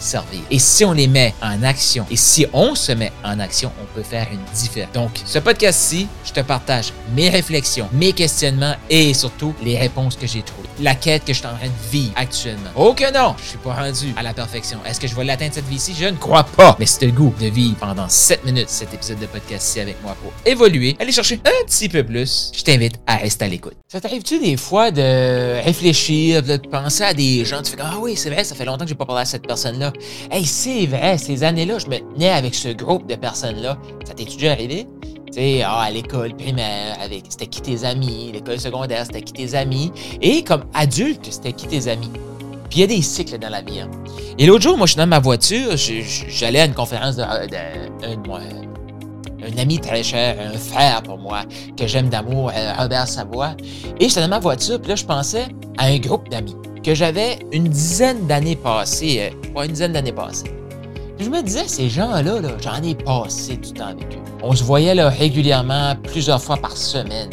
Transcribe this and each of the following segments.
servir. Et si on les met en action, et si on se met en action, on peut faire une différence. Donc, ce podcast-ci, je te partage mes réflexions, mes questionnements et surtout les réponses que j'ai trouvées. La quête que je suis en train de vivre actuellement. Oh que non, je suis pas rendu à la perfection. Est-ce que je vais l'atteindre cette vie-ci? Je ne crois pas. Mais c'est le goût de vivre pendant 7 minutes cet épisode de podcast-ci avec moi pour évoluer, aller chercher un petit peu plus. Je t'invite à rester à l'écoute. Ça t'arrive-tu des fois de réfléchir, de penser à des gens, tu fais ah oui, c'est vrai, ça fait longtemps que j'ai pas parlé à cette personne-là. Hey, c'est vrai, ces années-là, je me tenais avec ce groupe de personnes-là. Ça t'est déjà arrivé? Tu sais, ah, à l'école primaire, avec, c'était qui tes amis? L'école secondaire, c'était qui tes amis? Et comme adulte, c'était qui tes amis? Puis il y a des cycles dans la vie. Hein. Et l'autre jour, moi, je suis dans ma voiture, j'allais à une conférence de, un ami très cher, un frère pour moi, que j'aime d'amour, euh, Robert Savoie. Et j'étais dans ma voiture, puis là, je pensais à un groupe d'amis que j'avais une dizaine d'années passées, euh, une dizaine d'années passées. Je me disais, ces gens-là, -là, j'en ai passé du temps avec eux. On se voyait régulièrement, plusieurs fois par semaine.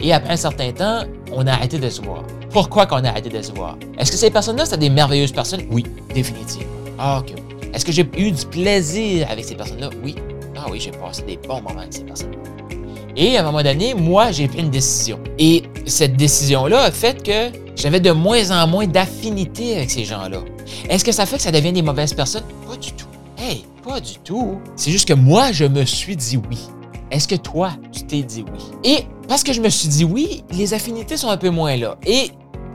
Et après un certain temps, on a arrêté de se voir. Pourquoi qu'on a arrêté de se voir? Est-ce que ces personnes-là, c'est des merveilleuses personnes? Oui, définitivement. Ah, OK. Est-ce que j'ai eu du plaisir avec ces personnes-là? Oui. Ah oui, j'ai passé des bons moments avec ces personnes. Et à un moment donné, moi, j'ai pris une décision. Et cette décision-là a fait que j'avais de moins en moins d'affinité avec ces gens-là. Est-ce que ça fait que ça devient des mauvaises personnes? Pas du tout. Hey, pas du tout. C'est juste que moi, je me suis dit oui. Est-ce que toi, tu t'es dit oui? Et parce que je me suis dit oui, les affinités sont un peu moins là. Et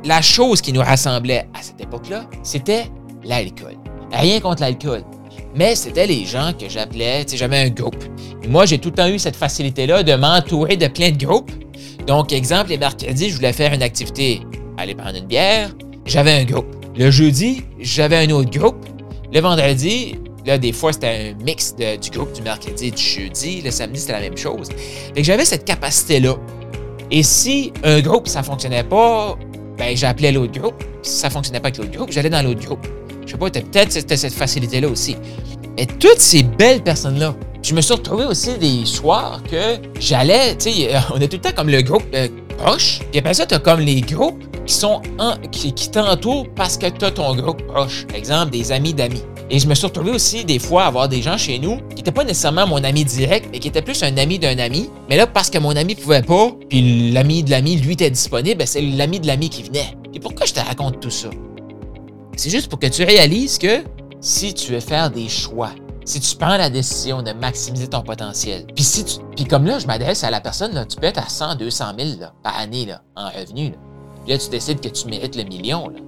la chose qui nous rassemblait à cette époque-là, c'était l'alcool. Rien contre l'alcool mais c'était les gens que j'appelais, tu sais, j'avais un groupe. Et moi, j'ai tout le temps eu cette facilité-là de m'entourer de plein de groupes. Donc, exemple, les mercredis, je voulais faire une activité, aller prendre une bière, j'avais un groupe. Le jeudi, j'avais un autre groupe. Le vendredi, là, des fois, c'était un mix du groupe du mercredi et du jeudi. Le samedi, c'était la même chose. Fait que j'avais cette capacité-là. Et si un groupe, ça fonctionnait pas, ben, j'appelais l'autre groupe. Si ça fonctionnait pas avec l'autre groupe, j'allais dans l'autre groupe. Je sais pas, peut-être c'était cette facilité-là aussi. Et toutes ces belles personnes-là, je me suis retrouvé aussi des soirs que j'allais, tu sais, euh, on est tout le temps comme le groupe euh, proche, puis après ça, tu as comme les groupes qui sont qui, t'entourent parce que tu as ton groupe proche. Exemple, des amis d'amis. Et je me suis retrouvé aussi des fois à avoir des gens chez nous qui n'étaient pas nécessairement mon ami direct, mais qui étaient plus un ami d'un ami. Mais là, parce que mon ami pouvait pas, puis l'ami de l'ami, lui, était disponible, ben, c'est l'ami de l'ami qui venait. Et pourquoi je te raconte tout ça? C'est juste pour que tu réalises que si tu veux faire des choix, si tu prends la décision de maximiser ton potentiel, puis si puis comme là, je m'adresse à la personne, là, tu peux être à 100, 200 000 par année là, en revenu. Là. Puis là, tu décides que tu mérites le million. Là.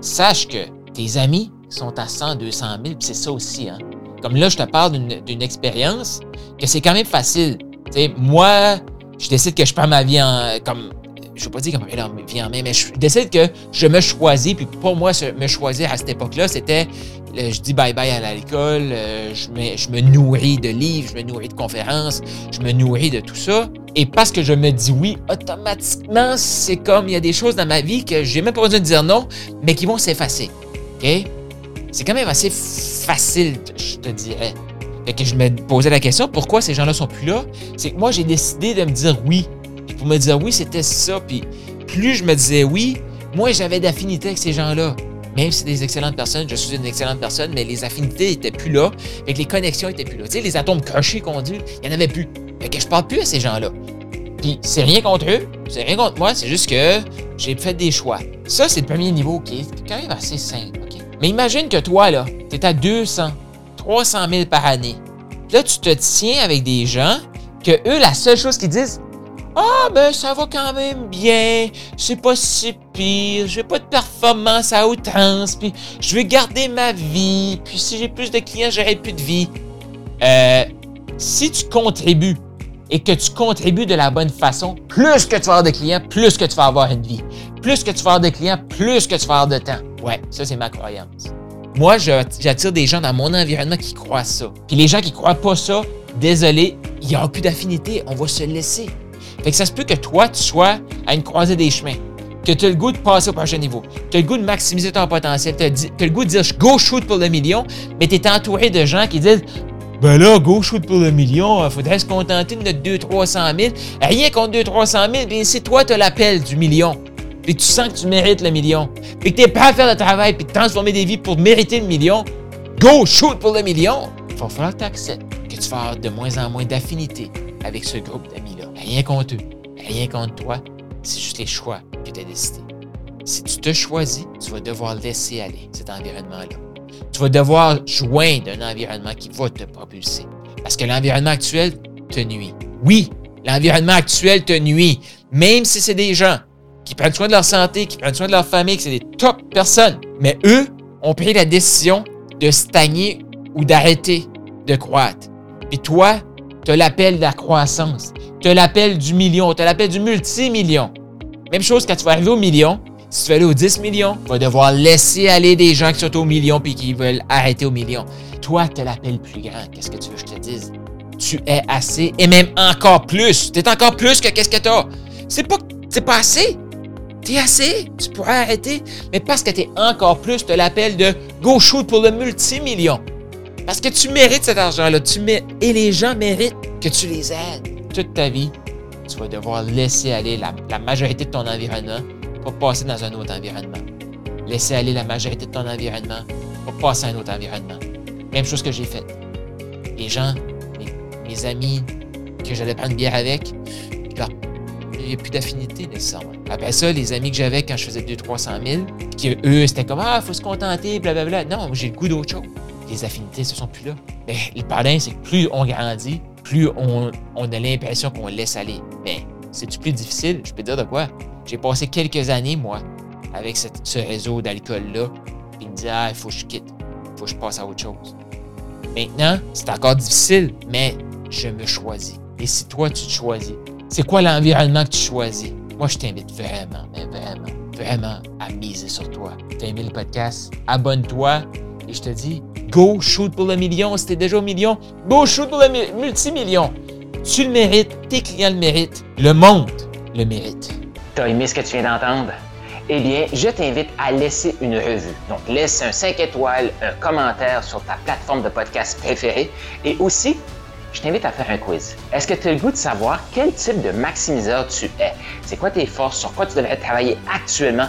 Sache que tes amis sont à 100, 200 000, puis c'est ça aussi. Hein? Comme là, je te parle d'une expérience que c'est quand même facile. sais, moi, je décide que je prends ma vie en, comme je veux pas dire comme ma vie en main, mais je décide que je me choisis. Puis pour moi, me choisir à cette époque-là, c'était je dis bye-bye à l'alcool, euh, je, me, je me nourris de livres, je me nourris de conférences, je me nourris de tout ça. Et parce que je me dis oui, automatiquement, c'est comme il y a des choses dans ma vie que j'ai même pas besoin de dire non, mais qui vont s'effacer. OK? C'est quand même assez facile, je te dirais. Fait que je me posais la question, pourquoi ces gens-là sont plus là? C'est que moi, j'ai décidé de me dire oui me dire oui, c'était ça. Puis plus je me disais oui, moins j'avais d'affinité avec ces gens-là. Même si c'est des excellentes personnes, je suis une excellente personne, mais les affinités étaient plus là, et que les connexions étaient plus là. Tu sais, les atomes crochés qu'on dit, il n'y en avait plus. Fait que je parle plus à ces gens-là. Puis c'est rien contre eux, c'est rien contre moi, c'est juste que j'ai fait des choix. Ça, c'est le premier niveau qui est quand même assez simple. Mais imagine que toi, là, tu es à 200, 300 000 par année. là, tu te tiens avec des gens que eux, la seule chose qu'ils disent, ah, ben, ça va quand même bien. C'est pas si pire. J'ai pas de performance à outrance. Puis, je vais garder ma vie. Puis, si j'ai plus de clients, j'aurai plus de vie. Euh, si tu contribues et que tu contribues de la bonne façon, plus que tu vas avoir de clients, plus que tu vas avoir une vie. Plus que tu vas avoir de clients, plus que tu vas avoir de temps. Ouais, ça, c'est ma croyance. Moi, j'attire des gens dans mon environnement qui croient ça. Puis les gens qui croient pas ça, désolé, il n'y aura plus d'affinité. On va se laisser. Fait que ça se peut que toi, tu sois à une croisée des chemins que tu as le goût de passer au prochain niveau, tu as le goût de maximiser ton potentiel, tu as, le goût de dire go shoot pour le million, mais tu es entouré de gens qui disent ben là, go shoot pour le million, il faudrait se contenter de notre 200-300 000. Rien contre 200-300 000, bien c'est toi, tu as l'appel du million. Puis tu sens que tu mérites le million. Puis que tu es prêt à faire le travail puis transformer des vies pour mériter le million. Go shoot pour le million. Il va falloir que tu acceptes que tu vas avoir de moins en moins d'affinité avec ce groupe d'amis-là. Rien contre eux, rien contre toi, c'est juste les choix que tu as décidés. Si tu te choisis, tu vas devoir laisser aller cet environnement-là. Tu vas devoir joindre un environnement qui va te propulser. Parce que l'environnement actuel te nuit. Oui, l'environnement actuel te nuit. Même si c'est des gens qui prennent soin de leur santé, qui prennent soin de leur famille, que c'est des top personnes. Mais eux ont pris la décision de stagner ou d'arrêter de croître. Et toi, tu as l'appel de la croissance. Tu as l'appel du million. Tu as l'appel du multimillion. Même chose quand tu vas arriver au million. Si tu veux aller aux 10 millions, tu vas devoir laisser aller des gens qui sont au million puis qui veulent arrêter au million. Toi, tu as l'appel plus grand. Qu'est-ce que tu veux que je te dise? Tu es assez et même encore plus. Tu es encore plus que qu'est-ce que tu as. C'est pas, c'est pas assez. Tu es assez. Tu pourrais arrêter. Mais parce que tu es encore plus, tu as l'appel de go shoot pour le multimillion. Parce que tu mérites cet argent-là. Tu Et les gens méritent que tu les aides toute ta vie, tu vas devoir laisser aller la, majorité de ton environnement pour passer dans un autre environnement. Laisser aller la majorité de ton environnement pour passer à un autre environnement. Même chose que j'ai faite. Les gens, mes, amis que j'allais prendre bière avec, il n'y a plus d'affinité nécessairement. Après ça, les amis que j'avais quand je faisais 200-300 000, qui eux, c'était comme Ah, faut se contenter, blablabla. Non, j'ai le goût d'autre chose. Les affinités, ce sont plus là. Mais le problème, c'est que plus on grandit, plus on, a l'impression qu'on laisse aller. Mais c'est plus difficile, je peux dire de quoi? J'ai passé quelques années, moi, avec ce réseau d'alcool-là, puis me dit Ah, il faut que je quitte, il faut que je passe à autre chose. Maintenant, c'est encore difficile, mais je me choisis. Et si toi, tu te choisis, c'est quoi l'environnement que tu choisis? Moi, je t'invite vraiment, vraiment, vraiment à miser sur toi. T'as aimé le podcast? Abonne-toi et je te dis, Go shoot pour le million. C'était déjà au million. Go shoot pour le multimillion. Tu le mérites, tes clients le méritent, le monde le mérite. T'as aimé ce que tu viens d'entendre? Eh bien, je t'invite à laisser une revue. Donc, laisse un 5 étoiles, un commentaire sur ta plateforme de podcast préférée et aussi, je t'invite à faire un quiz. Est-ce que tu as le goût de savoir quel type de maximiseur tu es? C'est quoi tes forces? Sur quoi tu devrais travailler actuellement?